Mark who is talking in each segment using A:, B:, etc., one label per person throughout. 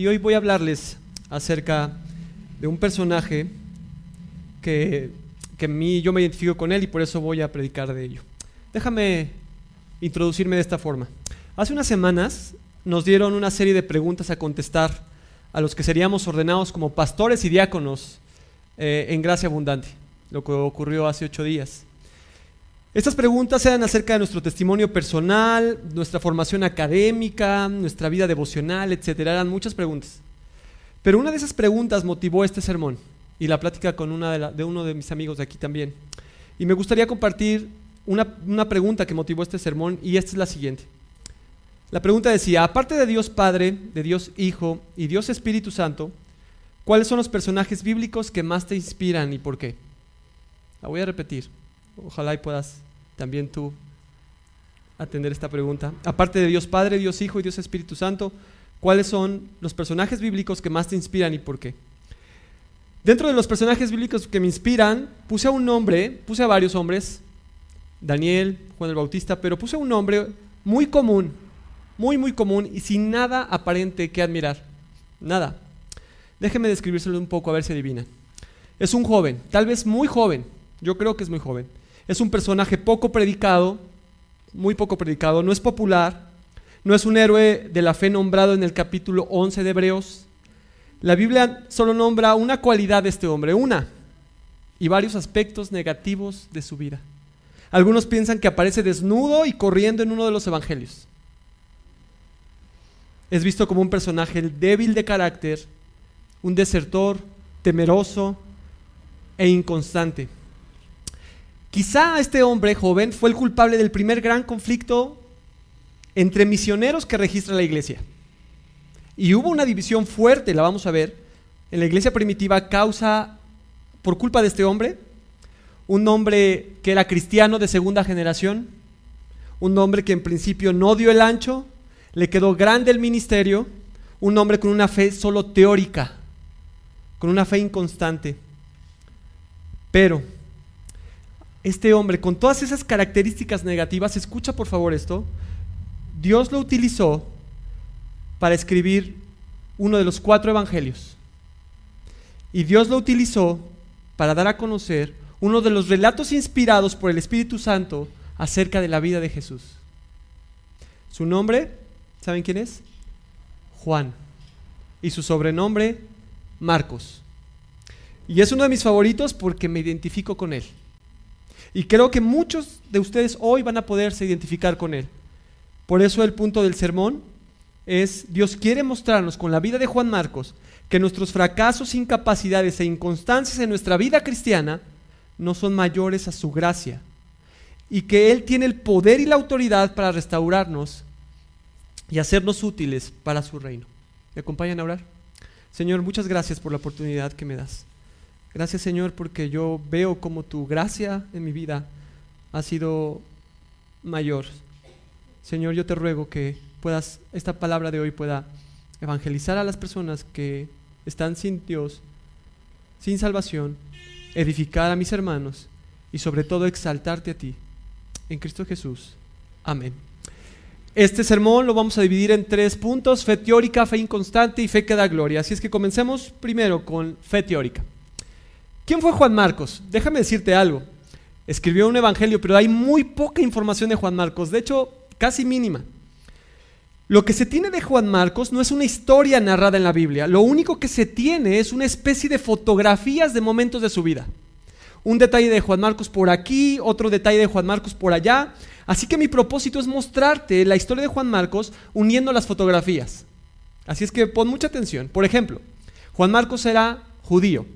A: y hoy voy a hablarles acerca de un personaje que, que mí yo me identifico con él y por eso voy a predicar de ello. Déjame introducirme de esta forma. Hace unas semanas nos dieron una serie de preguntas a contestar a los que seríamos ordenados como pastores y diáconos eh, en Gracia Abundante, lo que ocurrió hace ocho días. Estas preguntas eran acerca de nuestro testimonio personal, nuestra formación académica, nuestra vida devocional, etc. Eran muchas preguntas. Pero una de esas preguntas motivó este sermón y la plática con una de, de uno de mis amigos de aquí también. Y me gustaría compartir una, una pregunta que motivó este sermón y esta es la siguiente. La pregunta decía, aparte de Dios Padre, de Dios Hijo y Dios Espíritu Santo, ¿cuáles son los personajes bíblicos que más te inspiran y por qué? La voy a repetir. Ojalá y puedas también tú atender esta pregunta. Aparte de Dios Padre, Dios Hijo y Dios Espíritu Santo, ¿cuáles son los personajes bíblicos que más te inspiran y por qué? Dentro de los personajes bíblicos que me inspiran, puse a un nombre, puse a varios hombres, Daniel, Juan el Bautista, pero puse a un nombre muy común, muy, muy común y sin nada aparente que admirar. Nada. Déjenme describírselo un poco a ver si adivinan. Es un joven, tal vez muy joven, yo creo que es muy joven. Es un personaje poco predicado, muy poco predicado, no es popular, no es un héroe de la fe nombrado en el capítulo 11 de Hebreos. La Biblia solo nombra una cualidad de este hombre, una, y varios aspectos negativos de su vida. Algunos piensan que aparece desnudo y corriendo en uno de los evangelios. Es visto como un personaje débil de carácter, un desertor, temeroso e inconstante. Quizá este hombre joven fue el culpable del primer gran conflicto entre misioneros que registra la iglesia. Y hubo una división fuerte, la vamos a ver, en la iglesia primitiva causa, por culpa de este hombre, un hombre que era cristiano de segunda generación, un hombre que en principio no dio el ancho, le quedó grande el ministerio, un hombre con una fe solo teórica, con una fe inconstante. Pero este hombre, con todas esas características negativas, escucha por favor esto, Dios lo utilizó para escribir uno de los cuatro evangelios. Y Dios lo utilizó para dar a conocer uno de los relatos inspirados por el Espíritu Santo acerca de la vida de Jesús. Su nombre, ¿saben quién es? Juan. Y su sobrenombre, Marcos. Y es uno de mis favoritos porque me identifico con él. Y creo que muchos de ustedes hoy van a poderse identificar con él. Por eso el punto del sermón es, Dios quiere mostrarnos con la vida de Juan Marcos que nuestros fracasos, incapacidades e inconstancias en nuestra vida cristiana no son mayores a su gracia. Y que Él tiene el poder y la autoridad para restaurarnos y hacernos útiles para su reino. ¿Me acompañan a orar? Señor, muchas gracias por la oportunidad que me das. Gracias Señor porque yo veo como tu gracia en mi vida ha sido mayor. Señor, yo te ruego que puedas, esta palabra de hoy pueda evangelizar a las personas que están sin Dios, sin salvación, edificar a mis hermanos y sobre todo exaltarte a ti. En Cristo Jesús. Amén. Este sermón lo vamos a dividir en tres puntos, fe teórica, fe inconstante y fe que da gloria. Así es que comencemos primero con fe teórica. ¿Quién fue Juan Marcos? Déjame decirte algo. Escribió un evangelio, pero hay muy poca información de Juan Marcos, de hecho, casi mínima. Lo que se tiene de Juan Marcos no es una historia narrada en la Biblia, lo único que se tiene es una especie de fotografías de momentos de su vida. Un detalle de Juan Marcos por aquí, otro detalle de Juan Marcos por allá. Así que mi propósito es mostrarte la historia de Juan Marcos uniendo las fotografías. Así es que pon mucha atención. Por ejemplo, Juan Marcos era judío,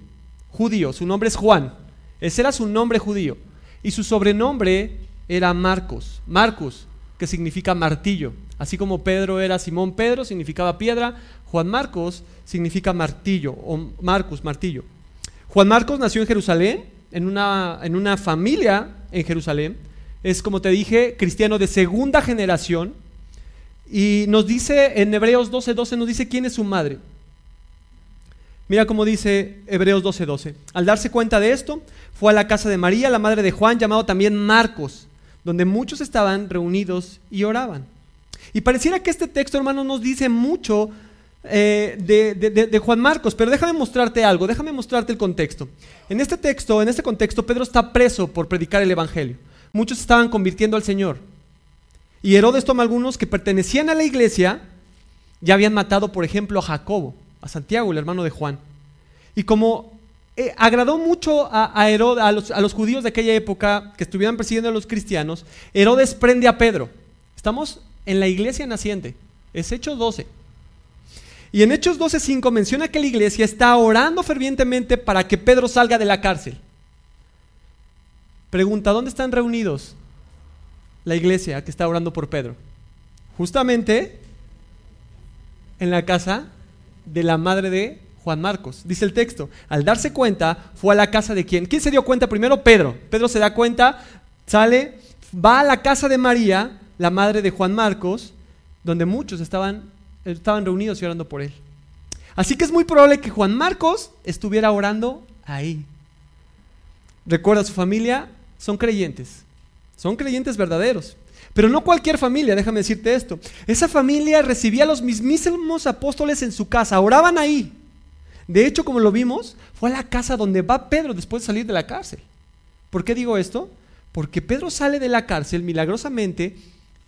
A: judío, su nombre es Juan. Ese era su nombre judío. Y su sobrenombre era Marcos, Marcos, que significa martillo. Así como Pedro era Simón Pedro, significaba piedra, Juan Marcos significa martillo, o Marcos, martillo. Juan Marcos nació en Jerusalén, en una, en una familia en Jerusalén. Es, como te dije, cristiano de segunda generación. Y nos dice en Hebreos 12:12, 12, nos dice quién es su madre. Mira cómo dice Hebreos 12:12. Al darse cuenta de esto, fue a la casa de María, la madre de Juan, llamado también Marcos, donde muchos estaban reunidos y oraban. Y pareciera que este texto, hermano, nos dice mucho eh, de, de, Juan Marcos, pero déjame mostrarte algo, déjame mostrarte el contexto. En este texto, en este contexto, Pedro está preso por predicar el Evangelio. Muchos estaban convirtiendo al Señor. Y Herodes toma algunos que pertenecían a la iglesia, ya habían matado, por ejemplo, a Jacobo, a Santiago, el hermano de Juan. Y como eh, agradó mucho a, a, a, los, a los judíos de aquella época que estuvieran persiguiendo a los cristianos, Herodes prende a Pedro. Estamos en la iglesia naciente, es Hechos 12. Y en Hechos 12.5 menciona que la iglesia está orando fervientemente para que Pedro salga de la cárcel. Pregunta, ¿dónde están reunidos la iglesia que está orando por Pedro? Justamente en la casa de la madre de Juan Marcos. Dice el texto, al darse cuenta, fue a la casa de quién. ¿Quién se dio cuenta primero? Pedro. Pedro se da cuenta, sale, va a la casa de María, la madre de Juan Marcos, donde muchos estaban estaban reunidos y orando por él. Así que es muy probable que Juan Marcos estuviera orando ahí. Recuerda, su familia son creyentes, son creyentes verdaderos. Pero no cualquier familia, déjame decirte esto. Esa familia recibía a los mismísimos apóstoles en su casa, oraban ahí. De hecho, como lo vimos, fue a la casa donde va Pedro después de salir de la cárcel. ¿Por qué digo esto? Porque Pedro sale de la cárcel milagrosamente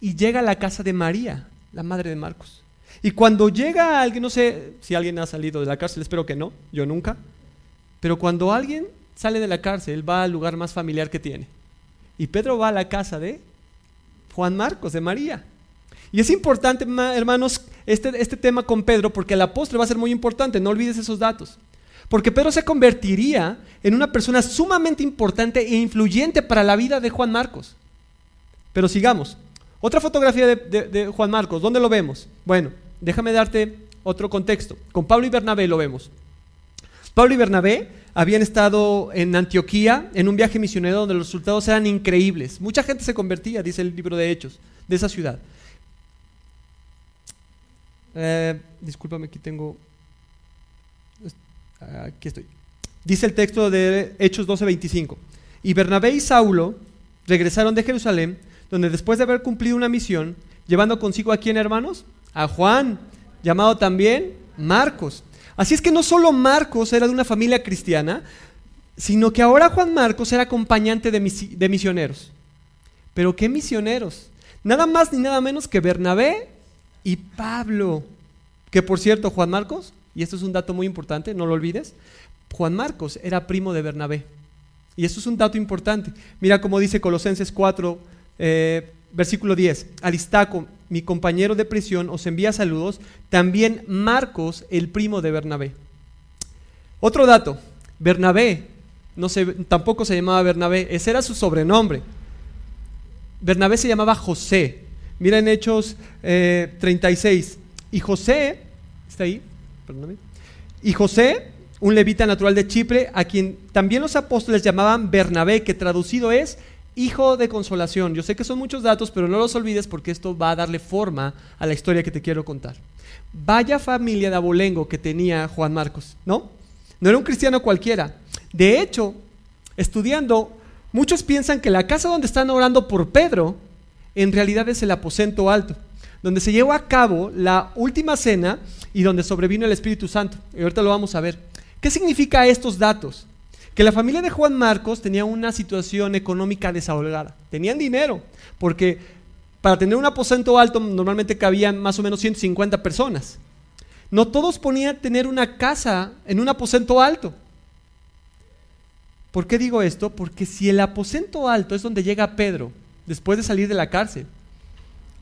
A: y llega a la casa de María, la madre de Marcos. Y cuando llega alguien, no sé si alguien ha salido de la cárcel, espero que no, yo nunca, pero cuando alguien sale de la cárcel, va al lugar más familiar que tiene. Y Pedro va a la casa de Juan Marcos, de María. Y es importante, hermanos, este, este tema con Pedro, porque el apóstol va a ser muy importante, no olvides esos datos. Porque Pedro se convertiría en una persona sumamente importante e influyente para la vida de Juan Marcos. Pero sigamos. Otra fotografía de, de Juan Marcos, ¿dónde lo vemos? Bueno, déjame darte otro contexto. Con Pablo y Bernabé lo vemos. Pablo y Bernabé habían estado en Antioquía en un viaje misionero donde los resultados eran increíbles. Mucha gente se convertía, dice el libro de Hechos, de esa ciudad. Eh, discúlpame, aquí tengo... Aquí estoy. Dice el texto de Hechos 12:25. Y Bernabé y Saulo regresaron de Jerusalén, donde después de haber cumplido una misión, llevando consigo a quién, hermanos? a Juan, llamado también Marcos. Así es que no solo Marcos era de una familia cristiana, sino que ahora Juan Marcos era acompañante de, misioneros. Pero ¿qué misioneros? Nada más ni nada menos que Bernabé y Pablo. Que por cierto, Juan Marcos, y esto es un dato muy importante, no lo olvides, Juan Marcos era primo de Bernabé. Y eso es un dato importante. Mira cómo dice Colosenses 4, eh, versículo 10. Aristaco, mi compañero de prisión, os envía saludos. También Marcos, el primo de Bernabé. Otro dato, Bernabé, no tampoco se llamaba Bernabé, ese era su sobrenombre. Bernabé se llamaba José. Mira en Hechos 36. Eh, y José, ¿está ahí? Perdóname. Y José, un levita natural de Chipre, a quien también los apóstoles llamaban Bernabé, que traducido es hijo de consolación. Yo sé que son muchos datos, pero no los olvides porque esto va a darle forma a la historia que te quiero contar. Vaya familia de abolengo que tenía Juan Marcos, ¿no? No era un cristiano cualquiera. De hecho, estudiando, muchos piensan que la casa donde están orando por Pedro, en realidad es el aposento alto, donde se llevó a cabo la última cena y donde sobrevino el Espíritu Santo. Y ahorita lo vamos a ver. ¿Qué significa estos datos? Que la familia de Juan Marcos tenía una situación económica desahogada. Tenían dinero, porque para tener un aposento alto normalmente cabían más o menos 150 personas. No todos ponían tener una casa en un aposento alto. ¿Por qué digo esto? Porque si el aposento alto es donde llega Pedro después de salir de la cárcel,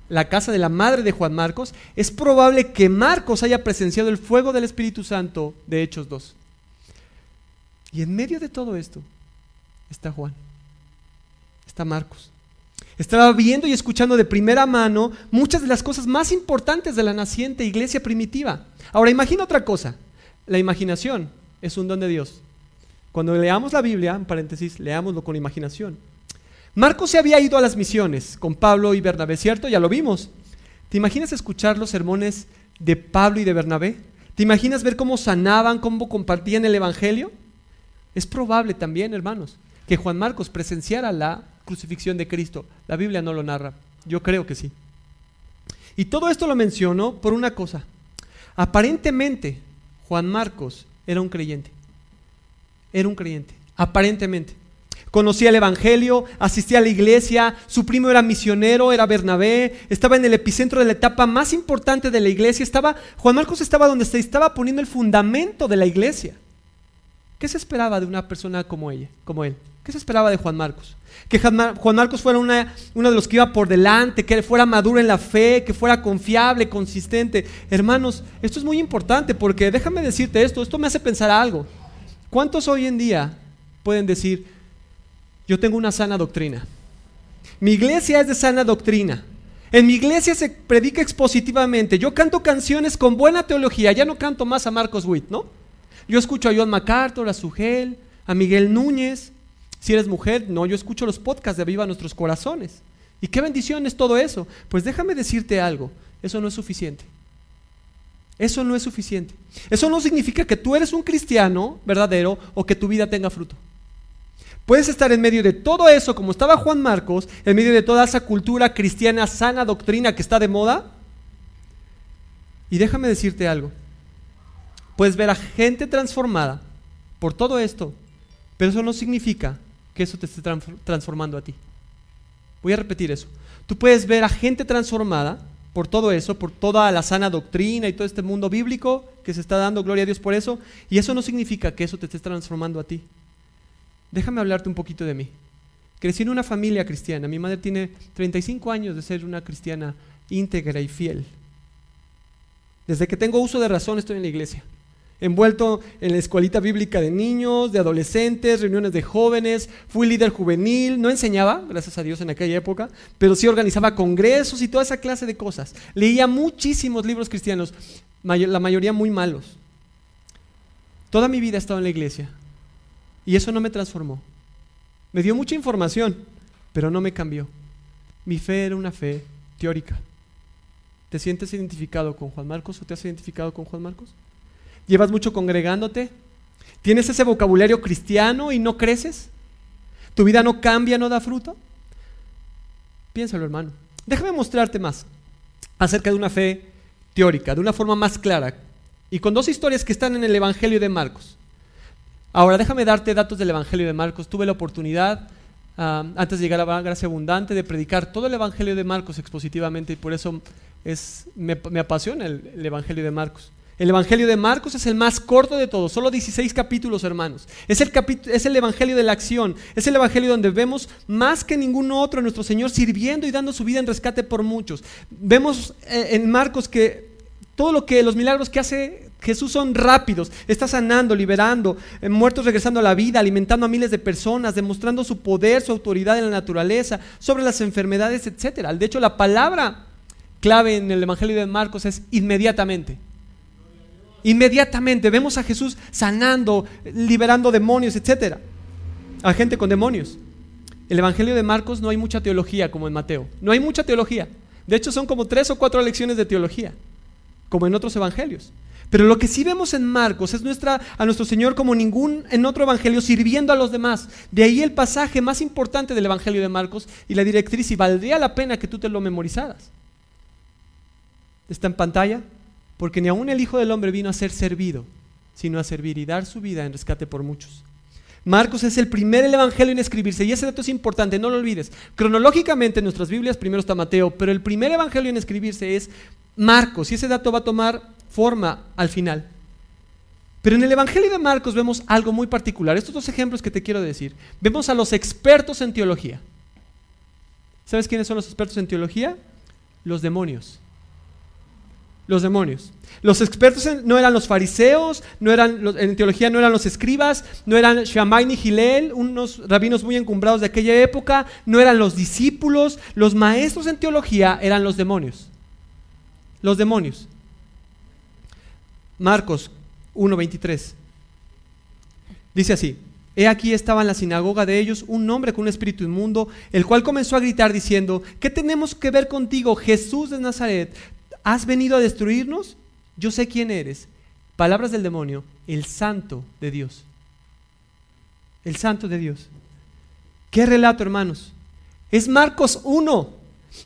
A: la casa de la madre de Juan Marcos, es probable que Marcos haya presenciado el fuego del Espíritu Santo de Hechos 2. Y en medio de todo esto está Juan, está Marcos. Estaba viendo y escuchando de primera mano muchas de las cosas más importantes de la naciente iglesia primitiva. Ahora imagina otra cosa. La imaginación es un don de Dios. Cuando leamos la Biblia, en paréntesis, leámoslo con imaginación. Marcos se había ido a las misiones con Pablo y Bernabé, ¿cierto? Ya lo vimos. ¿Te imaginas escuchar los sermones de Pablo y de Bernabé? ¿Te imaginas ver cómo sanaban, cómo compartían el Evangelio? Es probable también, hermanos, que Juan Marcos presenciara la crucifixión de Cristo. La Biblia no lo narra. Yo creo que sí. Y todo esto lo menciono por una cosa. Aparentemente, Juan Marcos era un creyente. Era un creyente, aparentemente. Conocía el Evangelio, asistía a la iglesia, su primo era misionero, era Bernabé, estaba en el epicentro de la etapa más importante de la iglesia. Estaba, Juan Marcos estaba donde se estaba poniendo el fundamento de la iglesia. ¿Qué se esperaba de una persona como ella, como él? ¿Qué se esperaba de Juan Marcos? Que Juan Marcos fuera una, uno de los que iba por delante, que fuera maduro en la fe, que fuera confiable, consistente. Hermanos, esto es muy importante porque déjame decirte esto, esto me hace pensar algo. ¿Cuántos hoy en día pueden decir, yo tengo una sana doctrina? Mi iglesia es de sana doctrina. En mi iglesia se predica expositivamente. Yo canto canciones con buena teología. Ya no canto más a Marcos Witt, ¿no? Yo escucho a John MacArthur, a Sugel, a Miguel Núñez. Si eres mujer, no, yo escucho los podcasts de Viva Nuestros Corazones. ¿Y qué bendición es todo eso? Pues déjame decirte algo, eso no es suficiente. Eso no es suficiente. Eso no significa que tú eres un cristiano verdadero o que tu vida tenga fruto. Puedes estar en medio de todo eso, como estaba Juan Marcos, en medio de toda esa cultura cristiana, sana doctrina que está de moda. Y déjame decirte algo. Puedes ver a gente transformada por todo esto, pero eso no significa que eso te esté transformando a ti. Voy a repetir eso. Tú puedes ver a gente transformada por todo eso, por toda la sana doctrina y todo este mundo bíblico que se está dando, gloria a Dios por eso, y eso no significa que eso te esté transformando a ti. Déjame hablarte un poquito de mí. Crecí en una familia cristiana. Mi madre tiene 35 años de ser una cristiana íntegra y fiel. Desde que tengo uso de razón estoy en la iglesia envuelto en la escuelita bíblica de niños, de adolescentes, reuniones de jóvenes, fui líder juvenil, no enseñaba, gracias a Dios en aquella época, pero sí organizaba congresos y toda esa clase de cosas. Leía muchísimos libros cristianos, la mayoría muy malos. Toda mi vida he estado en la iglesia y eso no me transformó. Me dio mucha información, pero no me cambió. Mi fe era una fe teórica. ¿Te sientes identificado con Juan Marcos o te has identificado con Juan Marcos? ¿Llevas mucho congregándote? ¿Tienes ese vocabulario cristiano y no creces? ¿Tu vida no cambia, no da fruto? Piénsalo, hermano. Déjame mostrarte más acerca de una fe teórica, de una forma más clara, y con dos historias que están en el Evangelio de Marcos. Ahora, déjame darte datos del Evangelio de Marcos. Tuve la oportunidad, antes de llegar a la gracia abundante, de predicar todo el Evangelio de Marcos expositivamente, y por eso es, me, apasiona el Evangelio de Marcos. El Evangelio de Marcos es el más corto de todos, solo 16 capítulos, hermanos. Es el, es el Evangelio de la acción, es el Evangelio donde vemos más que ningún otro a nuestro Señor sirviendo y dando su vida en rescate por muchos. Vemos eh, en Marcos que todo lo que los milagros que hace Jesús son rápidos, está sanando, liberando, eh, muertos regresando a la vida, alimentando a miles de personas, demostrando su poder, su autoridad en la naturaleza, sobre las enfermedades, etc. De hecho, la palabra clave en el Evangelio de Marcos es inmediatamente. Inmediatamente vemos a Jesús sanando, liberando demonios, etc. A gente con demonios. El Evangelio de Marcos no hay mucha teología como en Mateo. No hay mucha teología. De hecho, son como tres o cuatro lecciones de teología, como en otros evangelios. Pero lo que sí vemos en Marcos es nuestra, a nuestro Señor como ningún en otro evangelio sirviendo a los demás. De ahí el pasaje más importante del Evangelio de Marcos y la directriz, y valdría la pena que tú te lo memorizaras. Está en pantalla. Porque ni aún el Hijo del Hombre vino a ser servido, sino a servir y dar su vida en rescate por muchos. Marcos es el primer evangelio en escribirse y ese dato es importante, no lo olvides. Cronológicamente en nuestras Biblias primero está Mateo, pero el primer evangelio en escribirse es Marcos y ese dato va a tomar forma al final. Pero en el evangelio de Marcos vemos algo muy particular. Estos dos ejemplos que te quiero decir. Vemos a los expertos en teología. ¿Sabes quiénes son los expertos en teología? Los demonios los demonios. Los expertos no eran los fariseos, no eran en teología no eran los escribas, no eran Shammai ni Gilel, unos rabinos muy encumbrados de aquella época, no eran los discípulos, los maestros en teología eran los demonios. Los demonios. Marcos 1:23. Dice así: He aquí estaba en la sinagoga de ellos un hombre con un espíritu inmundo, el cual comenzó a gritar diciendo, ¿qué tenemos que ver contigo, Jesús de Nazaret? ¿Has venido a destruirnos? Yo sé quién eres. Palabras del demonio, el santo de Dios. El santo de Dios. ¿Qué relato, hermanos? Es Marcos 1.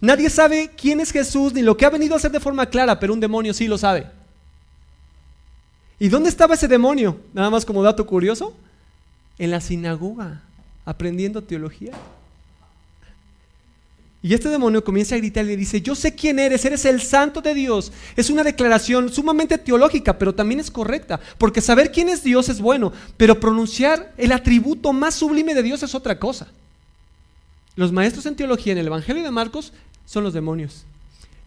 A: Nadie sabe quién es Jesús ni lo que ha venido a hacer de forma clara, pero un demonio sí lo sabe. ¿Y dónde estaba ese demonio? Nada más como dato curioso. En la sinagoga, aprendiendo teología. Y este demonio comienza a gritar y le dice, yo sé quién eres, eres el santo de Dios. Es una declaración sumamente teológica, pero también es correcta, porque saber quién es Dios es bueno, pero pronunciar el atributo más sublime de Dios es otra cosa. Los maestros en teología en el Evangelio de Marcos son los demonios.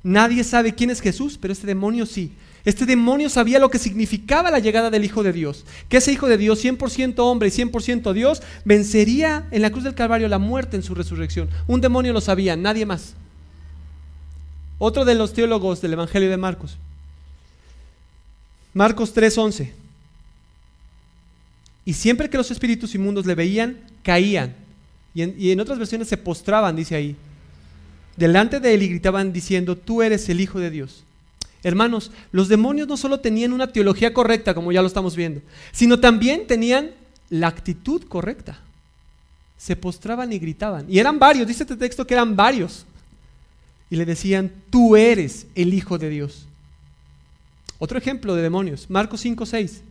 A: Nadie sabe quién es Jesús, pero este demonio sí. Este demonio sabía lo que significaba la llegada del Hijo de Dios, que ese Hijo de Dios, 100% hombre y 100% Dios, vencería en la cruz del Calvario la muerte en su resurrección. Un demonio lo sabía, nadie más. Otro de los teólogos del Evangelio de Marcos. Marcos 3:11. Y siempre que los espíritus inmundos le veían, caían. Y en, y en otras versiones se postraban, dice ahí. Delante de él y gritaban diciendo, tú eres el Hijo de Dios. Hermanos, los demonios no solo tenían una teología correcta, como ya lo estamos viendo, sino también tenían la actitud correcta. Se postraban y gritaban. Y eran varios, dice este texto que eran varios. Y le decían, tú eres el Hijo de Dios. Otro ejemplo de demonios, Marcos 5, 6.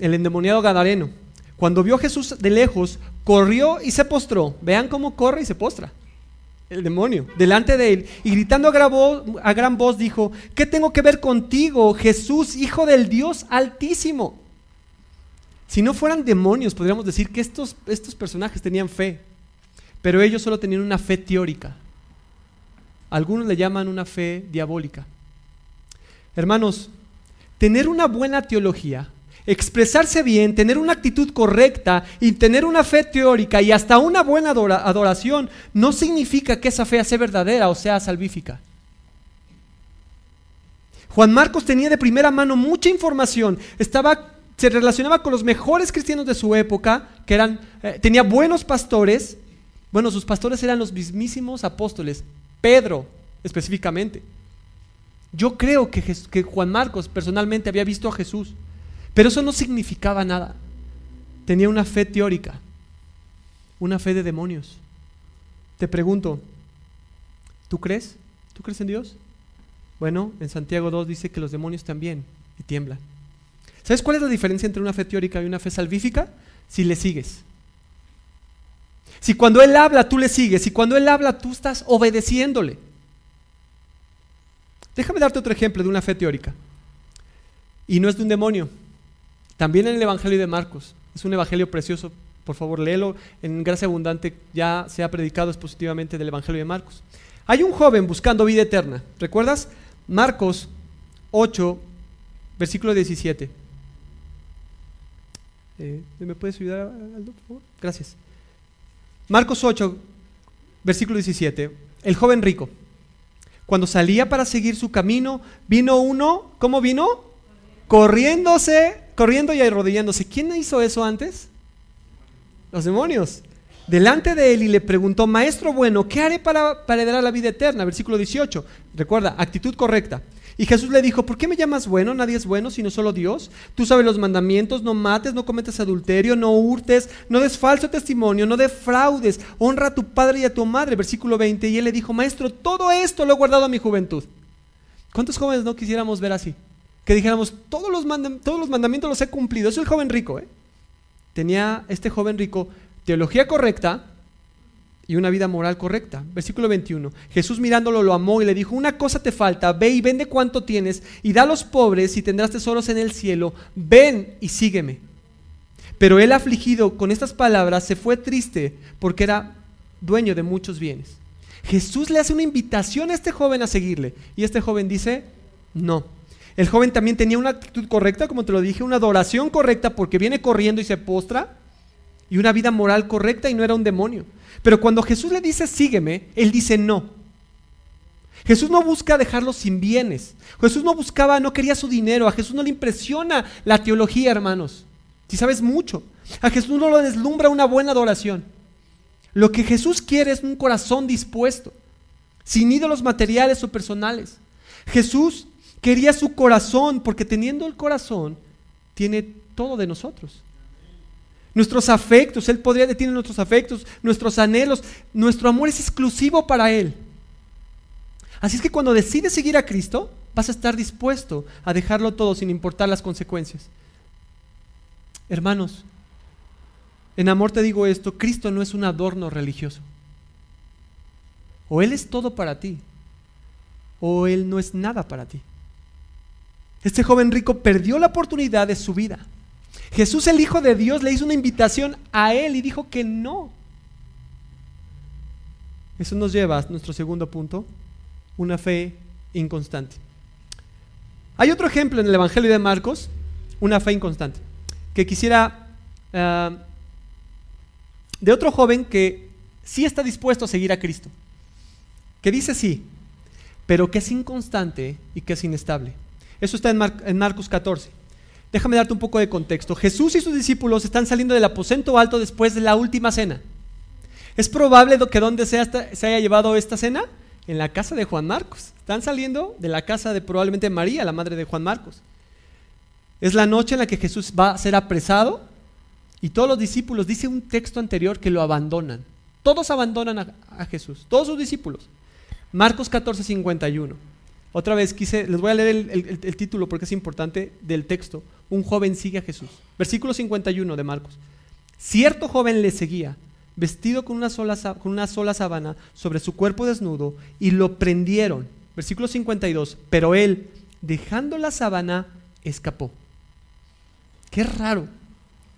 A: El endemoniado Gadareno. Cuando vio a Jesús de lejos, corrió y se postró. Vean cómo corre y se postra el demonio, delante de él, y gritando a gran, voz, dijo, ¿qué tengo que ver contigo, Jesús, Hijo del Dios Altísimo? Si no fueran demonios, podríamos decir que estos, estos personajes tenían fe, pero ellos solo tenían una fe teórica. Algunos le llaman una fe diabólica. Hermanos, tener una buena teología expresarse bien, tener una actitud correcta y tener una fe teórica y hasta una buena adoración no significa que esa fe sea verdadera o sea salvífica. Juan Marcos tenía de primera mano mucha información, estaba, se relacionaba con los mejores cristianos de su época, que eran, eh, tenía buenos pastores, bueno, sus pastores eran los mismísimos apóstoles, Pedro específicamente. Yo creo que, que Juan Marcos personalmente había visto a Jesús. Pero eso no significaba nada. Tenía una fe teórica, una fe de demonios. Te pregunto, ¿tú crees? ¿Tú crees en Dios? Bueno, en Santiago 2 dice que los demonios también y tiemblan. ¿Sabes cuál es la diferencia entre una fe teórica y una fe salvífica? Si le sigues. Si cuando Él habla tú le sigues, si cuando Él habla tú estás obedeciéndole. Déjame darte otro ejemplo de una fe teórica. Y no es de un demonio, también en el Evangelio de Marcos. Es un evangelio precioso. Por favor, léelo. En Gracia Abundante ya se ha predicado expositivamente del Evangelio de Marcos. Hay un joven buscando vida eterna. ¿Recuerdas? Marcos 8, versículo 17. Eh, ¿Me puedes ayudar, Aldo, por favor? Gracias. Marcos 8, versículo 17. El joven rico. Cuando salía para seguir su camino, vino uno, ¿cómo vino? Corriéndose corriendo y arrodillándose. ¿Quién hizo eso antes? Los demonios. Delante de él y le preguntó, Maestro bueno, ¿qué haré para, para heredar la vida eterna? Versículo 18. Recuerda, actitud correcta. Y Jesús le dijo, ¿por qué me llamas bueno? Nadie es bueno sino solo Dios. Tú sabes los mandamientos, no mates, no cometas adulterio, no hurtes, no des falso testimonio, no defraudes, honra a tu padre y a tu madre. Versículo 20. Y él le dijo, Maestro, todo esto lo he guardado a mi juventud. ¿Cuántos jóvenes no quisiéramos ver así? Que dijéramos, todos los, mandamientos los he cumplido. Es el joven rico. ¿eh? Tenía este joven rico teología correcta y una vida moral correcta. Versículo 21. Jesús mirándolo lo amó y le dijo, una cosa te falta, ve y vende cuanto tienes y da a los pobres y tendrás tesoros en el cielo. Ven y sígueme. Pero él afligido con estas palabras se fue triste porque era dueño de muchos bienes. Jesús le hace una invitación a este joven a seguirle y este joven dice, no. El joven también tenía una actitud correcta, como te lo dije, una adoración correcta porque viene corriendo y se postra, y una vida moral correcta y no era un demonio. Pero cuando Jesús le dice sígueme, él dice no. Jesús no busca dejarlo sin bienes. Jesús no buscaba, no quería su dinero. A Jesús no le impresiona la teología, hermanos. Si sabes mucho. A Jesús no lo deslumbra una buena adoración. Lo que Jesús quiere es un corazón dispuesto, sin ídolos materiales o personales. Jesús Quería su corazón, porque teniendo el corazón, tiene todo de nosotros. Nuestros afectos, Él podría detener nuestros afectos, nuestros anhelos, nuestro amor es exclusivo para Él. Así es que cuando decides seguir a Cristo, vas a estar dispuesto a dejarlo todo sin importar las consecuencias. Hermanos, en amor te digo esto, Cristo no es un adorno religioso. O Él es todo para ti, o Él no es nada para ti. Este joven rico perdió la oportunidad de su vida. Jesús, el Hijo de Dios, le hizo una invitación a Él y dijo que no. Eso nos lleva a nuestro segundo punto, una fe inconstante. Hay otro ejemplo en el Evangelio de Marcos, una fe inconstante, que quisiera ah, de otro joven que sí está dispuesto a seguir a Cristo, que dice sí, pero que es inconstante y que es inestable. Eso está en, Marcos 14. Déjame darte un poco de contexto. Jesús y sus discípulos están saliendo del aposento alto después de la última cena. Es probable que donde se haya llevado esta cena, en la casa de Juan Marcos. Están saliendo de la casa de probablemente María, la madre de Juan Marcos. Es la noche en la que Jesús va a ser apresado y todos los discípulos, dice un texto anterior, que lo abandonan. Todos abandonan a, Jesús, todos sus discípulos. Marcos 14, 51. Otra vez quise, les voy a leer el, título porque es importante del texto. Un joven sigue a Jesús. Versículo 51 de Marcos. Cierto joven le seguía, vestido con una, sola, con una sola sábana sobre su cuerpo desnudo, y lo prendieron. Versículo 52. Pero él, dejando la sábana, escapó. Qué raro.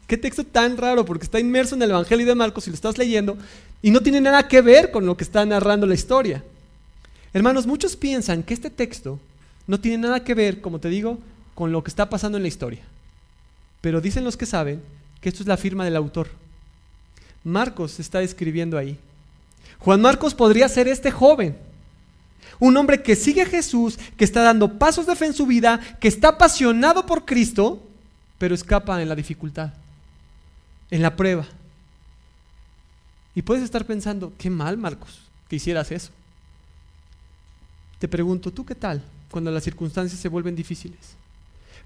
A: Qué texto tan raro, porque está inmerso en el Evangelio de Marcos y lo estás leyendo, y no tiene nada que ver con lo que está narrando la historia. Hermanos, muchos piensan que este texto no tiene nada que ver, como te digo, con lo que está pasando en la historia. Pero dicen los que saben que esto es la firma del autor. Marcos está escribiendo ahí. Juan Marcos podría ser este joven, un hombre que sigue a Jesús, que está dando pasos de fe en su vida, que está apasionado por Cristo, pero escapa en la dificultad, en la prueba. Y puedes estar pensando, qué mal, Marcos, que hicieras eso. Te pregunto, ¿tú qué tal cuando las circunstancias se vuelven difíciles?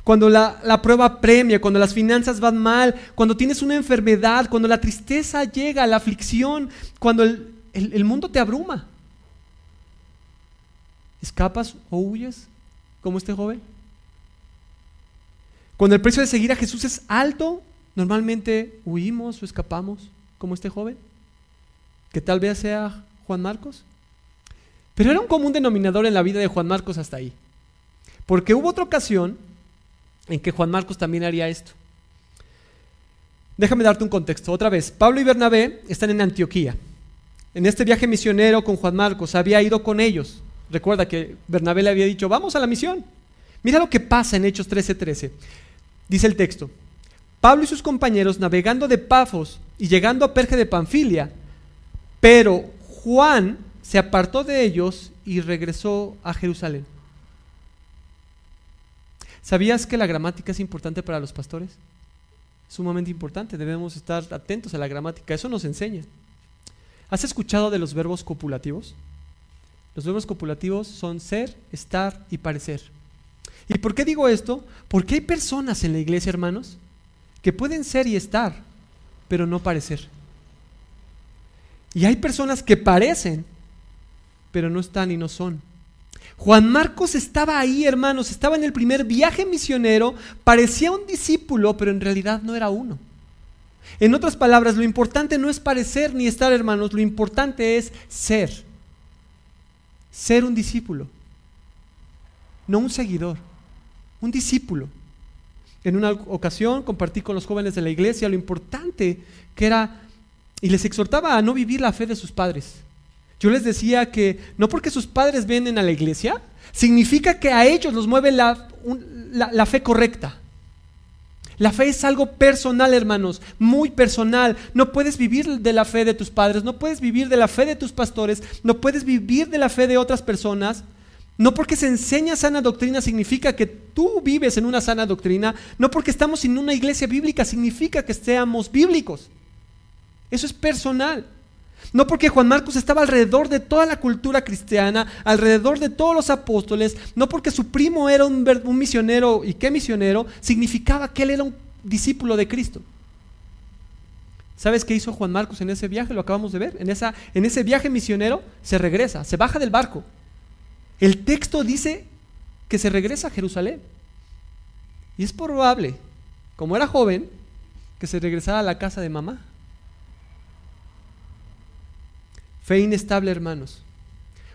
A: Cuando la, prueba premia, cuando las finanzas van mal, cuando tienes una enfermedad, cuando la tristeza llega, la aflicción, cuando el, el mundo te abruma. ¿Escapas o huyes como este joven? Cuando el precio de seguir a Jesús es alto, normalmente huimos o escapamos como este joven, que tal vez sea Juan Marcos. Pero era un común denominador en la vida de Juan Marcos hasta ahí. Porque hubo otra ocasión en que Juan Marcos también haría esto. Déjame darte un contexto. Otra vez, Pablo y Bernabé están en Antioquía. En este viaje misionero con Juan Marcos, había ido con ellos. Recuerda que Bernabé le había dicho, vamos a la misión. Mira lo que pasa en Hechos 13:13. Dice el texto, Pablo y sus compañeros navegando de Pafos y llegando a Perge de Panfilia, pero Juan se apartó de ellos y regresó a Jerusalén. ¿Sabías que la gramática es importante para los pastores? Sumamente importante, debemos estar atentos a la gramática, eso nos enseña. ¿Has escuchado de los verbos copulativos? Los verbos copulativos son ser, estar y parecer. ¿Y por qué digo esto? Porque hay personas en la iglesia, hermanos, que pueden ser y estar, pero no parecer. Y hay personas que parecen, pero no están y no son. Juan Marcos estaba ahí, hermanos, estaba en el primer viaje misionero, parecía un discípulo, pero en realidad no era uno. En otras palabras, lo importante no es parecer ni estar, hermanos, lo importante es ser. Ser un discípulo, no un seguidor, un discípulo. En una ocasión compartí con los jóvenes de la iglesia lo importante que era, y les exhortaba a no vivir la fe de sus padres. Yo les decía que no porque sus padres vienen a la iglesia, significa que a ellos los mueve la, la, fe correcta. La fe es algo personal, hermanos, muy personal. No puedes vivir de la fe de tus padres, no puedes vivir de la fe de tus pastores, no puedes vivir de la fe de otras personas. No porque se enseña sana doctrina significa que tú vives en una sana doctrina. No porque estamos en una iglesia bíblica significa que seamos bíblicos. Eso es personal. No porque Juan Marcos estaba alrededor de toda la cultura cristiana, alrededor de todos los apóstoles, no porque su primo era un, misionero y qué misionero, significaba que él era un discípulo de Cristo. ¿Sabes qué hizo Juan Marcos en ese viaje? Lo acabamos de ver. En, esa, en ese viaje misionero se regresa, se baja del barco. El texto dice que se regresa a Jerusalén. Y es probable, como era joven, que se regresara a la casa de mamá. Fe inestable, hermanos.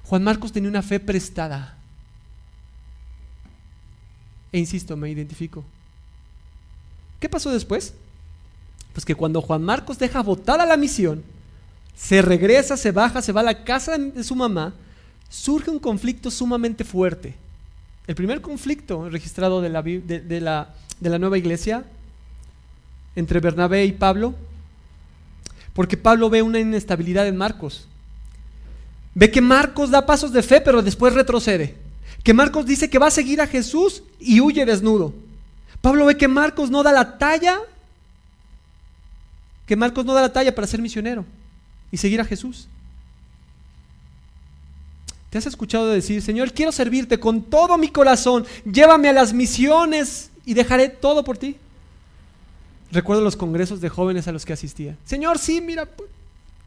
A: Juan Marcos tenía una fe prestada. E insisto, me identifico. ¿Qué pasó después? Pues que cuando Juan Marcos deja votada la misión, se regresa, se baja, se va a la casa de su mamá, surge un conflicto sumamente fuerte. El primer conflicto registrado de la, de, la, de la nueva iglesia entre Bernabé y Pablo, porque Pablo ve una inestabilidad en Marcos. Ve que Marcos da pasos de fe, pero después retrocede. Que Marcos dice que va a seguir a Jesús y huye desnudo. Pablo ve que Marcos no da la talla, que Marcos no da la talla para ser misionero y seguir a Jesús. ¿Te has escuchado decir, Señor, quiero servirte con todo mi corazón, llévame a las misiones y dejaré todo por ti? Recuerdo los congresos de jóvenes a los que asistía. Señor, sí, mira,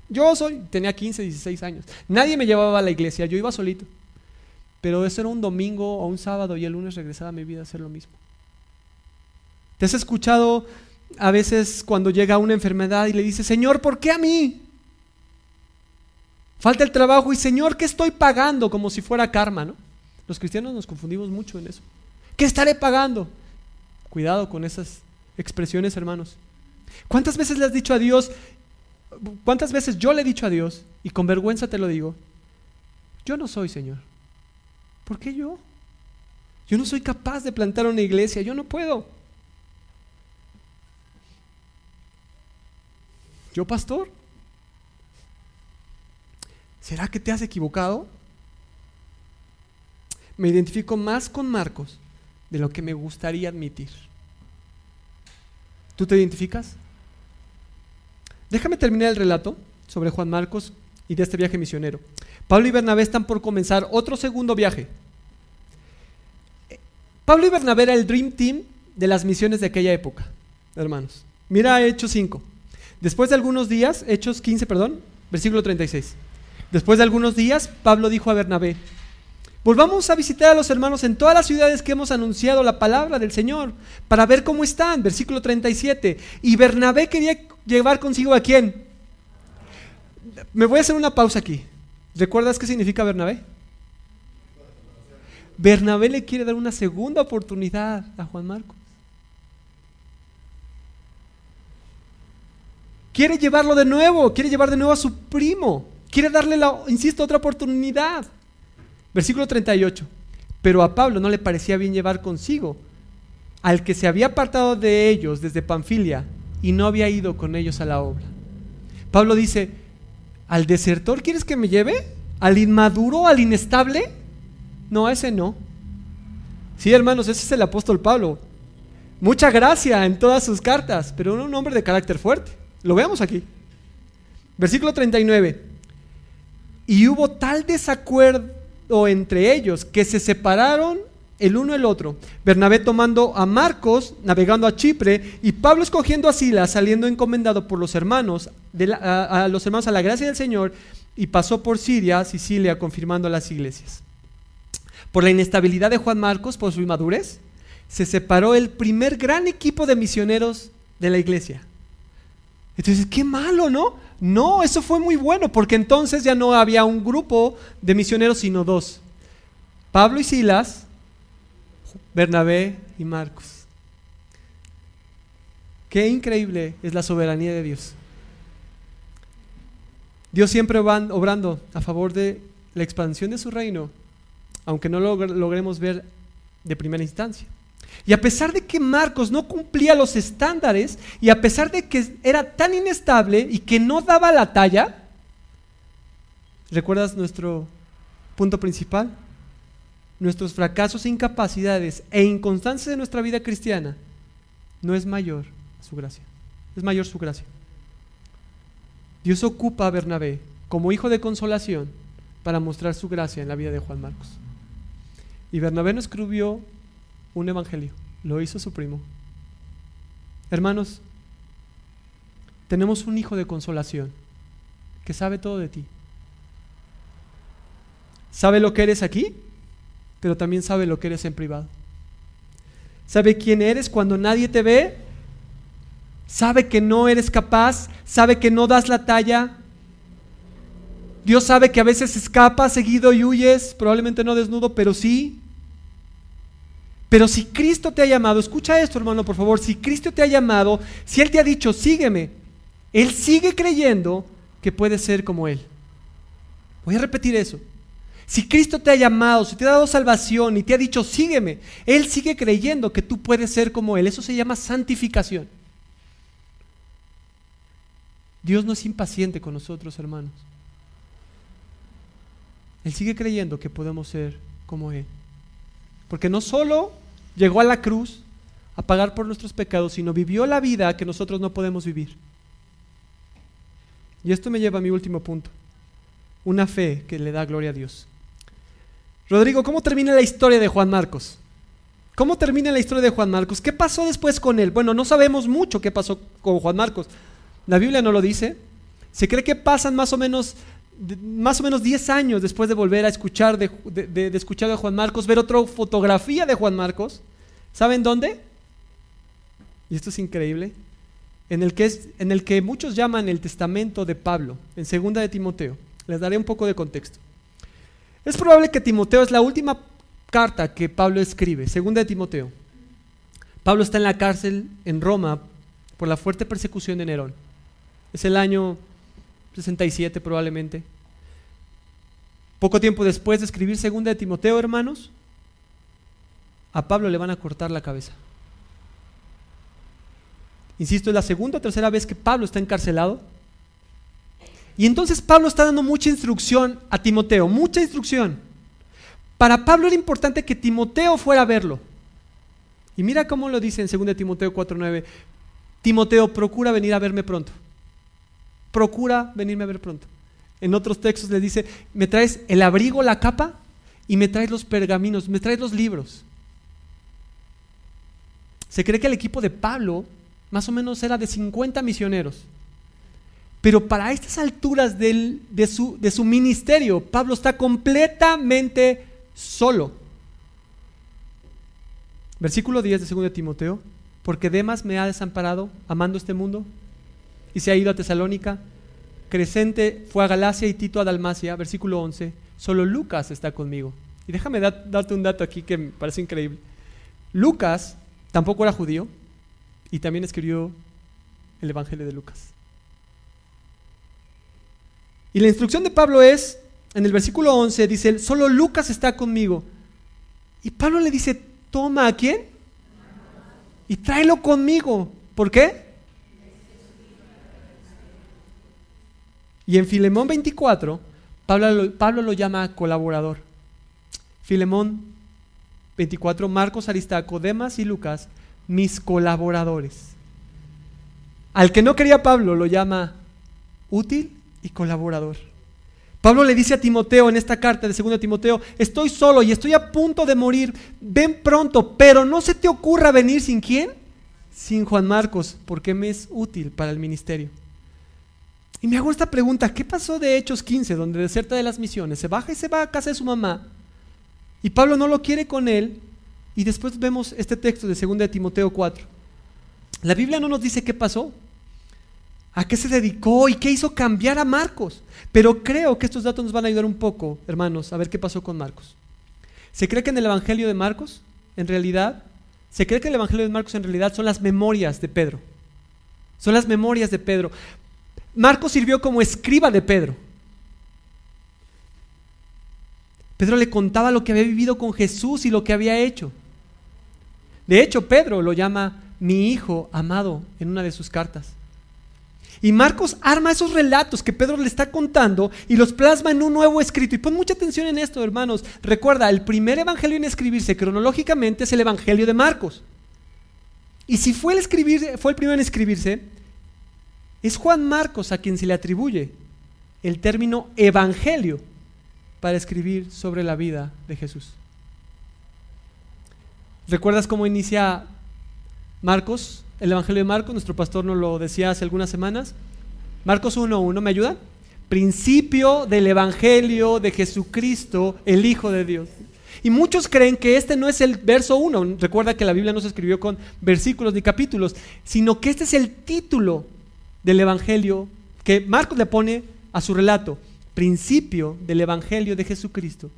A: yo soy, tenía 15, 16 años. Nadie me llevaba a la iglesia, yo iba solito. Pero eso era un domingo o un sábado y el lunes regresaba a mi vida a hacer lo mismo. ¿Te has escuchado a veces cuando llega una enfermedad y le dice, Señor, ¿por qué a mí? Falta el trabajo y Señor, ¿qué estoy pagando? Como si fuera karma, ¿no? Los cristianos nos confundimos mucho en eso. ¿Qué estaré pagando? Cuidado con esas expresiones, hermanos. ¿Cuántas veces le has dicho a Dios, cuántas veces yo le he dicho a Dios, y con vergüenza te lo digo, yo no soy Señor? ¿Por qué yo? Yo no soy capaz de plantar una iglesia, yo no puedo. ¿Yo pastor? ¿Será que te has equivocado? Me identifico más con Marcos de lo que me gustaría admitir. ¿Tú te identificas? Déjame terminar el relato sobre Juan Marcos y de este viaje misionero. Pablo y Bernabé están por comenzar otro segundo viaje. Pablo y Bernabé era el Dream Team de las misiones de aquella época, hermanos. Mira Hechos 5. Después de algunos días, Hechos 15, perdón, versículo 36. Después de algunos días, Pablo dijo a Bernabé, volvamos a visitar a los hermanos en todas las ciudades que hemos anunciado la palabra del Señor, para ver cómo están, versículo 37. Y Bernabé quería llevar consigo a quién? Me voy a hacer una pausa aquí. ¿Recuerdas qué significa Bernabé? Bernabé le quiere dar una segunda oportunidad a Juan Marcos. Quiere llevarlo de nuevo, quiere llevar de nuevo a su primo, quiere darle, la, insisto, otra oportunidad. Versículo 38. Pero a Pablo no le parecía bien llevar consigo al que se había apartado de ellos desde Panfilia y no había ido con ellos a la obra. Pablo dice, ¿Al desertor quieres que me lleve? ¿Al inmaduro? ¿Al inestable? No, ese no. Sí, hermanos, ese es el apóstol Pablo. Mucha gracia en todas sus cartas, pero un hombre de carácter fuerte. Lo veamos aquí. Versículo 39. Y hubo tal desacuerdo entre ellos que se separaron el uno el otro. Bernabé tomando a Marcos, navegando a Chipre, y Pablo escogiendo a Silas, saliendo encomendado por los hermanos, a, los hermanos a la gracia del Señor, y pasó por Siria, Sicilia, confirmando las iglesias. Por la inestabilidad de Juan Marcos, por su inmadurez, se separó el primer gran equipo de misioneros de la iglesia. Entonces, qué malo, ¿no? No, eso fue muy bueno, porque entonces ya no había un grupo de misioneros, sino dos. Pablo y Silas, Bernabé y Marcos. Qué increíble es la soberanía de Dios. Dios siempre va obrando a favor de la expansión de su reino, aunque no lo logremos ver de primera instancia. Y a pesar de que Marcos no cumplía los estándares y a pesar de que era tan inestable y que no daba la talla, ¿recuerdas nuestro punto principal? Nuestros fracasos, incapacidades e inconstancias de nuestra vida cristiana, no es mayor su gracia, es mayor su gracia. Dios ocupa a Bernabé como hijo de consolación para mostrar su gracia en la vida de Juan Marcos. Y Bernabé no escribió un evangelio, lo hizo su primo. Hermanos, tenemos un hijo de consolación que sabe todo de ti. ¿Sabe lo que eres aquí? Pero también sabe lo que eres en privado. Sabe quién eres cuando nadie te ve. Sabe que no eres capaz. Sabe que no das la talla. Dios sabe que a veces escapas seguido y huyes, probablemente no desnudo, pero sí. Pero si Cristo te ha llamado, escucha esto hermano, por favor, si Cristo te ha llamado, si Él te ha dicho, sígueme, Él sigue creyendo que puedes ser como Él. Voy a repetir eso. Si Cristo te ha llamado, si te ha dado salvación y te ha dicho, sígueme, Él sigue creyendo que tú puedes ser como Él. Eso se llama santificación. Dios no es impaciente con nosotros, hermanos. Él sigue creyendo que podemos ser como Él. Porque no solo llegó a la cruz a pagar por nuestros pecados, sino vivió la vida que nosotros no podemos vivir. Y esto me lleva a mi último punto. Una fe que le da gloria a Dios. Rodrigo, ¿cómo termina la historia de Juan Marcos? ¿Cómo termina la historia de Juan Marcos? ¿Qué pasó después con él? Bueno, no sabemos mucho qué pasó con Juan Marcos. La Biblia no lo dice. Se cree que pasan más o menos más o menos 10 años después de volver a escuchar de, de, escuchar a Juan Marcos, ver otra fotografía de Juan Marcos. ¿Saben dónde? Y esto es increíble. En el, que en el que muchos llaman el testamento de Pablo, en segunda de Timoteo. Les daré un poco de contexto. Es probable que Timoteo es la última carta que Pablo escribe, segunda de Timoteo. Pablo está en la cárcel en Roma por la fuerte persecución de Nerón. Es el año 67 probablemente. Poco tiempo después de escribir segunda de Timoteo, hermanos, a Pablo le van a cortar la cabeza. Insisto, es la segunda o tercera vez que Pablo está encarcelado. Y entonces Pablo está dando mucha instrucción a Timoteo, mucha instrucción. Para Pablo era importante que Timoteo fuera a verlo. Y mira cómo lo dice en 2 Timoteo 4:9. Timoteo, procura venir a verme pronto procura venirme a ver pronto. En otros textos le dice, me traes el abrigo, la capa, y me traes los pergaminos, me traes los libros. Se cree que el equipo de Pablo más o menos era de 50 misioneros. Pero para estas alturas de, su, de su ministerio, Pablo está completamente solo. Versículo 10 de 2 Timoteo, porque Demas me ha desamparado amando este mundo y se ha ido a Tesalónica. Crescente fue a Galacia y Tito a Dalmacia, versículo 11. Solo Lucas está conmigo. Y déjame darte un dato aquí que me parece increíble. Lucas tampoco era judío y también escribió el Evangelio de Lucas. Y la instrucción de Pablo es, en el versículo 11, dice, solo Lucas está conmigo. Y Pablo le dice, toma a quién? Y tráelo conmigo. ¿Por qué? Y en Filemón 24, Pablo, Pablo lo llama colaborador. Filemón 24, Marcos, Aristaco, Demas y Lucas, mis colaboradores. Al que no quería Pablo lo llama útil y colaborador. Pablo le dice a Timoteo en esta carta de 2 Timoteo, estoy solo y estoy a punto de morir, ven pronto, pero no se te ocurra venir sin quién? Sin Juan Marcos, porque me es útil para el ministerio. Y me hago esta pregunta, ¿qué pasó de Hechos 15, donde deserta de las misiones? Se baja y se va a casa de su mamá. Y Pablo no lo quiere con él. Y después vemos este texto de 2 de Timoteo 4. La Biblia no nos dice qué pasó, a qué se dedicó y qué hizo cambiar a Marcos. Pero creo que estos datos nos van a ayudar un poco, hermanos, a ver qué pasó con Marcos. Se cree que en el Evangelio de Marcos, en realidad, se cree que el Evangelio de Marcos en realidad son las memorias de Pedro. Son las memorias de Pedro. Marcos sirvió como escriba de Pedro. Pedro le contaba lo que había vivido con Jesús y lo que había hecho. De hecho, Pedro lo llama mi hijo amado en una de sus cartas. Y Marcos arma esos relatos que Pedro le está contando y los plasma en un nuevo escrito. Y pon mucha atención en esto, hermanos. Recuerda, el primer evangelio en escribirse cronológicamente es el evangelio de Marcos. Y si fue el, escribir, fue el primero en escribirse, es Juan Marcos a quien se le atribuye el término evangelio para escribir sobre la vida de Jesús. ¿Recuerdas cómo inicia Marcos, el Evangelio de Marcos? Nuestro pastor nos lo decía hace algunas semanas. Marcos 1.1, ¿me ayuda? Principio del Evangelio de Jesucristo, el Hijo de Dios. Y muchos creen que este no es el verso 1. Recuerda que la Biblia no se escribió con versículos ni capítulos, sino que este es el título del Evangelio que Marcos le pone a su relato, principio del Evangelio de Jesucristo.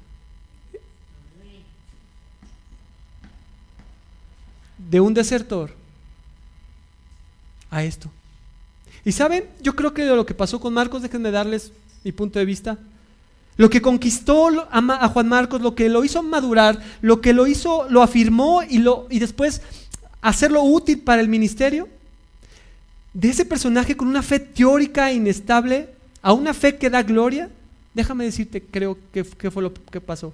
A: De un desertor a esto. Y saben, yo creo que lo que pasó con Marcos, déjenme darles mi punto de vista. Lo que conquistó a, Juan Marcos, lo que lo hizo madurar, lo que lo hizo, lo afirmó y, lo, y después hacerlo útil para el ministerio, de ese personaje con una fe teórica inestable a una fe que da gloria, déjame decirte, creo que, que fue lo que pasó.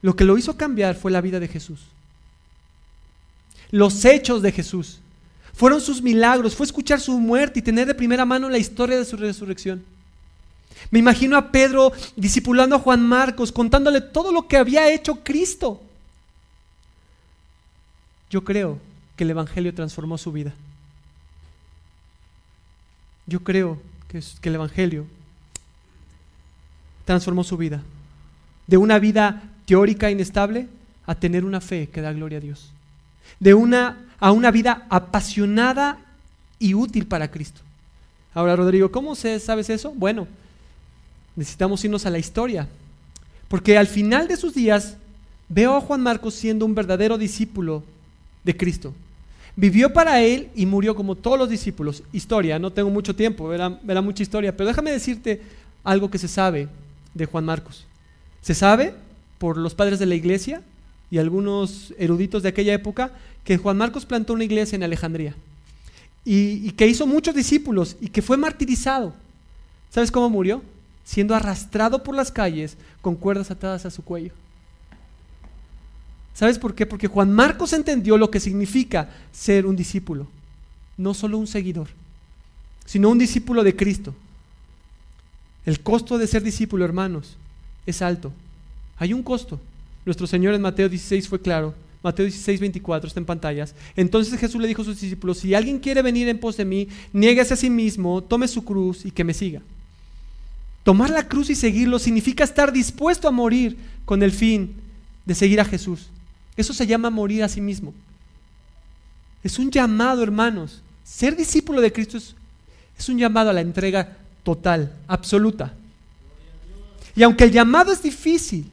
A: Lo que lo hizo cambiar fue la vida de Jesús. Los hechos de Jesús. Fueron sus milagros, fue escuchar su muerte y tener de primera mano la historia de su resurrección. Me imagino a Pedro discipulando a Juan Marcos, contándole todo lo que había hecho Cristo. Yo creo que el Evangelio transformó su vida. Yo creo que, que el Evangelio transformó su vida. De una vida teórica inestable a tener una fe que da gloria a Dios. De una a una vida apasionada y útil para Cristo. Ahora, Rodrigo, ¿cómo sabes eso? Bueno, necesitamos irnos a la historia. Porque al final de sus días veo a Juan Marcos siendo un verdadero discípulo de Cristo. Vivió para él y murió como todos los discípulos. Historia, no tengo mucho tiempo, verá, verá mucha historia, pero déjame decirte algo que se sabe de Juan Marcos. Se sabe por los padres de la iglesia y algunos eruditos de aquella época que Juan Marcos plantó una iglesia en Alejandría y, que hizo muchos discípulos y que fue martirizado. ¿Sabes cómo murió? Siendo arrastrado por las calles con cuerdas atadas a su cuello. ¿Sabes por qué? Porque Juan Marcos entendió lo que significa ser un discípulo, no solo un seguidor, sino un discípulo de Cristo. El costo de ser discípulo, hermanos, es alto. Hay un costo. Nuestro Señor en Mateo 16 fue claro. Mateo 16, 24, está en pantallas. Entonces Jesús le dijo a sus discípulos, si alguien quiere venir en pos de mí, niéguese a sí mismo, tome su cruz y que me siga. Tomar la cruz y seguirlo significa estar dispuesto a morir con el fin de seguir a Jesús. Eso se llama morir a sí mismo. Es un llamado, hermanos. Ser discípulo de Cristo es, es un llamado a la entrega total, absoluta. Y aunque el llamado es difícil,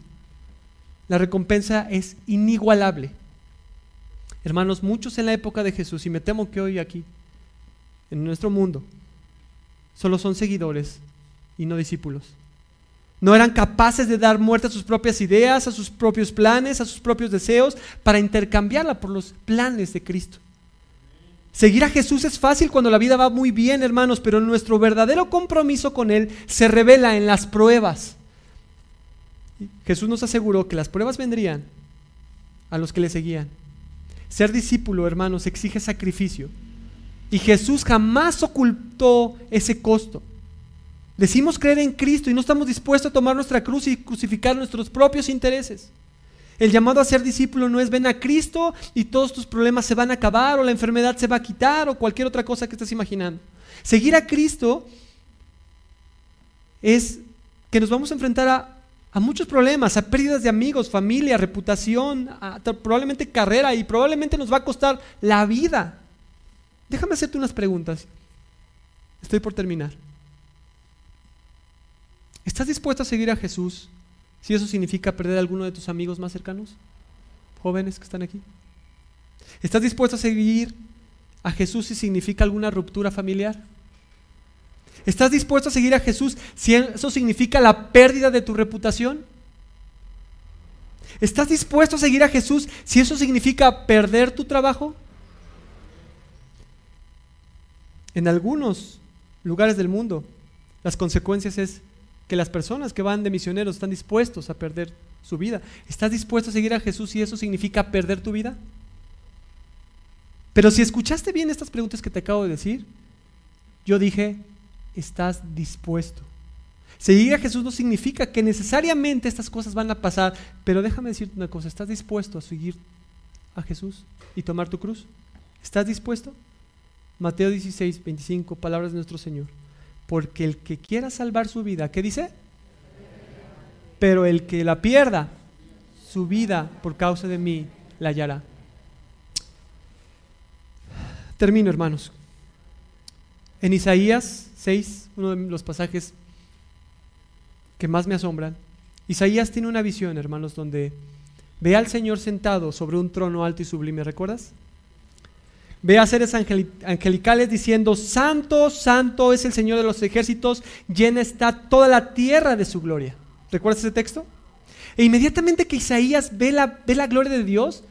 A: la recompensa es inigualable. Hermanos, muchos en la época de Jesús, y me temo que hoy aquí, en nuestro mundo, solo son seguidores y no discípulos. No eran capaces de dar muerte a sus propias ideas, a sus propios planes, a sus propios deseos, para intercambiarla por los planes de Cristo. Seguir a Jesús es fácil cuando la vida va muy bien, hermanos, pero nuestro verdadero compromiso con Él se revela en las pruebas. Jesús nos aseguró que las pruebas vendrían a los que le seguían. Ser discípulo, hermanos, exige sacrificio. Y Jesús jamás ocultó ese costo. Decimos creer en Cristo y no estamos dispuestos a tomar nuestra cruz y crucificar nuestros propios intereses. El llamado a ser discípulo no es ven a Cristo y todos tus problemas se van a acabar o la enfermedad se va a quitar o cualquier otra cosa que estés imaginando. Seguir a Cristo es que nos vamos a enfrentar a a muchos problemas, a pérdidas de amigos, familia, reputación, probablemente carrera y probablemente nos va a costar la vida. Déjame hacerte unas preguntas. Estoy por terminar. ¿Estás dispuesto a seguir a Jesús si eso significa perder a alguno de tus amigos más cercanos? Jóvenes que están aquí. ¿Estás dispuesto a seguir a Jesús si significa alguna ruptura familiar? ¿Estás dispuesto a seguir a Jesús si eso significa la pérdida de tu reputación? ¿Estás dispuesto a seguir a Jesús si eso significa perder tu trabajo? En algunos lugares del mundo, las consecuencias es que las personas que van de misioneros están dispuestos a perder su vida. ¿Estás dispuesto a seguir a Jesús si eso significa perder tu vida? Pero si escuchaste bien estas preguntas que te acabo de decir, yo dije, estás dispuesto. Seguir a Jesús no significa que necesariamente estas cosas van a pasar, pero déjame decirte una cosa, ¿estás dispuesto a seguir a Jesús y tomar tu cruz? ¿Estás dispuesto? Mateo 16, 25, palabras de nuestro Señor. Porque el que quiera salvar su vida, ¿qué dice? pero el que la pierda, su vida por causa de mí la hallará. Termino, hermanos. En Isaías 6, uno de los pasajes que más me asombran, Isaías tiene una visión, hermanos, donde ve al Señor sentado sobre un trono alto y sublime, ¿recuerdas? Ve a seres angelicales diciendo, Santo, Santo es el Señor de los ejércitos, llena está toda la tierra de su gloria. ¿Recuerdas ese texto? E inmediatamente que Isaías ve la, ve la gloria de Dios,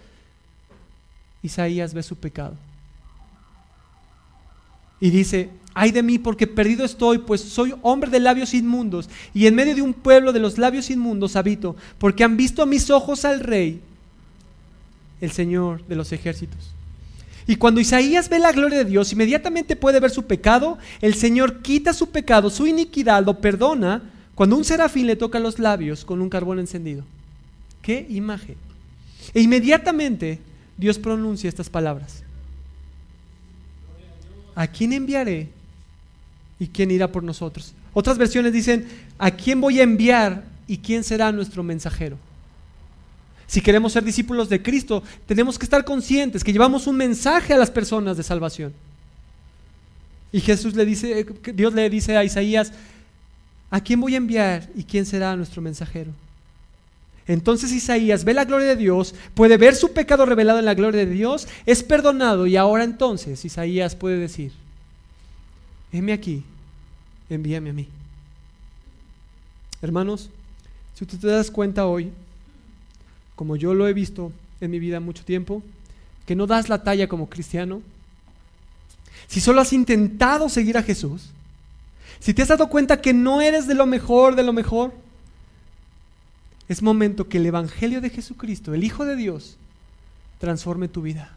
A: Isaías ve su pecado. Y dice, ay de mí porque perdido estoy, pues soy hombre de labios inmundos y en medio de un pueblo de los labios inmundos habito, porque han visto a mis ojos al rey, el Señor de los ejércitos. Y cuando Isaías ve la gloria de Dios, inmediatamente puede ver su pecado, el Señor quita su pecado, su iniquidad, lo perdona, cuando un serafín le toca los labios con un carbón encendido. ¡Qué imagen! E inmediatamente Dios pronuncia estas palabras. ¿A quién enviaré y quién irá por nosotros? Otras versiones dicen, ¿a quién voy a enviar y quién será nuestro mensajero? Si queremos ser discípulos de Cristo, tenemos que estar conscientes que llevamos un mensaje a las personas de salvación. Y Jesús le dice, Dios le dice a Isaías, ¿a quién voy a enviar y quién será nuestro mensajero? Entonces Isaías ve la gloria de Dios, puede ver su pecado revelado en la gloria de Dios, es perdonado y ahora entonces Isaías puede decir, heme aquí, envíame a mí. Hermanos, si tú te das cuenta hoy, como yo lo he visto en mi vida mucho tiempo, que no das la talla como cristiano, si solo has intentado seguir a Jesús, si te has dado cuenta que no eres de lo mejor, de lo mejor, es momento que el Evangelio de Jesucristo, el Hijo de Dios, transforme tu vida.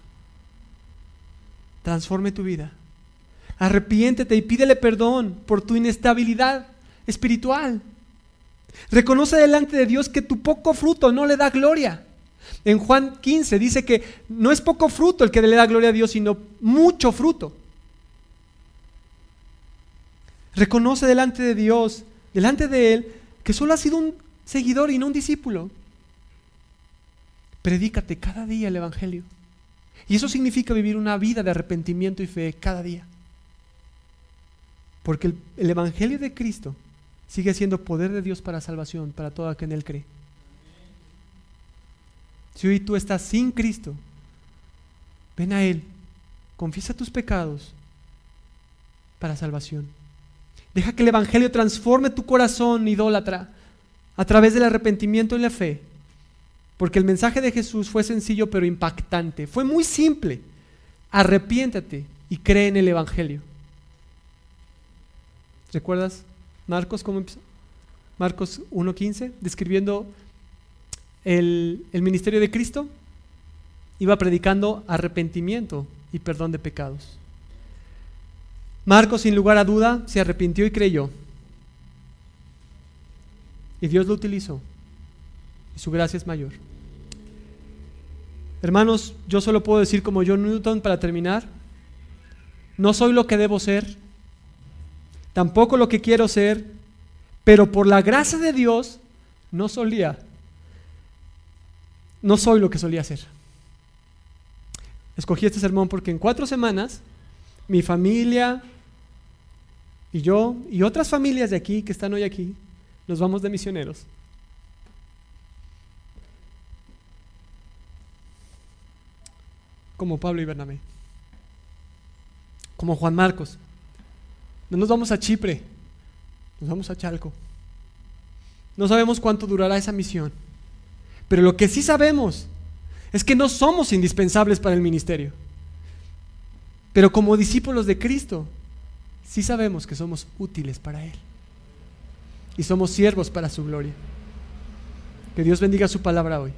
A: Transforme tu vida. Arrepiéntete y pídele perdón por tu inestabilidad espiritual. Reconoce delante de Dios que tu poco fruto no le da gloria. En Juan 15 dice que no es poco fruto el que le da gloria a Dios, sino mucho fruto. Reconoce delante de Dios, delante de Él, que solo ha sido un seguidor y no un discípulo. Predícate cada día el Evangelio. Y eso significa vivir una vida de arrepentimiento y fe cada día. Porque el, Evangelio de Cristo sigue siendo poder de Dios para salvación, para todo aquel que en Él cree. Si hoy tú estás sin Cristo, ven a Él, confiesa tus pecados para salvación. Deja que el Evangelio transforme tu corazón idólatra a través del arrepentimiento y la fe. Porque el mensaje de Jesús fue sencillo pero impactante. Fue muy simple. Arrepiéntate y cree en el Evangelio. ¿Recuerdas Marcos cómo empezó? Marcos 1.15, describiendo el, el ministerio de Cristo. Iba predicando arrepentimiento y perdón de pecados. Marcos, sin lugar a duda, se arrepintió y creyó. Y Dios lo utilizó. Y su gracia es mayor. Hermanos, yo solo puedo decir como John Newton para terminar, no soy lo que debo ser, tampoco lo que quiero ser, pero por la gracia de Dios no solía, no soy lo que solía ser. Escogí este sermón porque en cuatro semanas mi familia y yo y otras familias de aquí que están hoy aquí nos vamos de misioneros. Como Pablo y Bernabé. Como Juan Marcos. No nos vamos a Chipre, nos vamos a Chalco. No sabemos cuánto durará esa misión. Pero lo que sí sabemos es que no somos indispensables para el ministerio. Pero como discípulos de Cristo, sí sabemos que somos útiles para Él y somos siervos para su gloria. Que Dios bendiga su palabra hoy.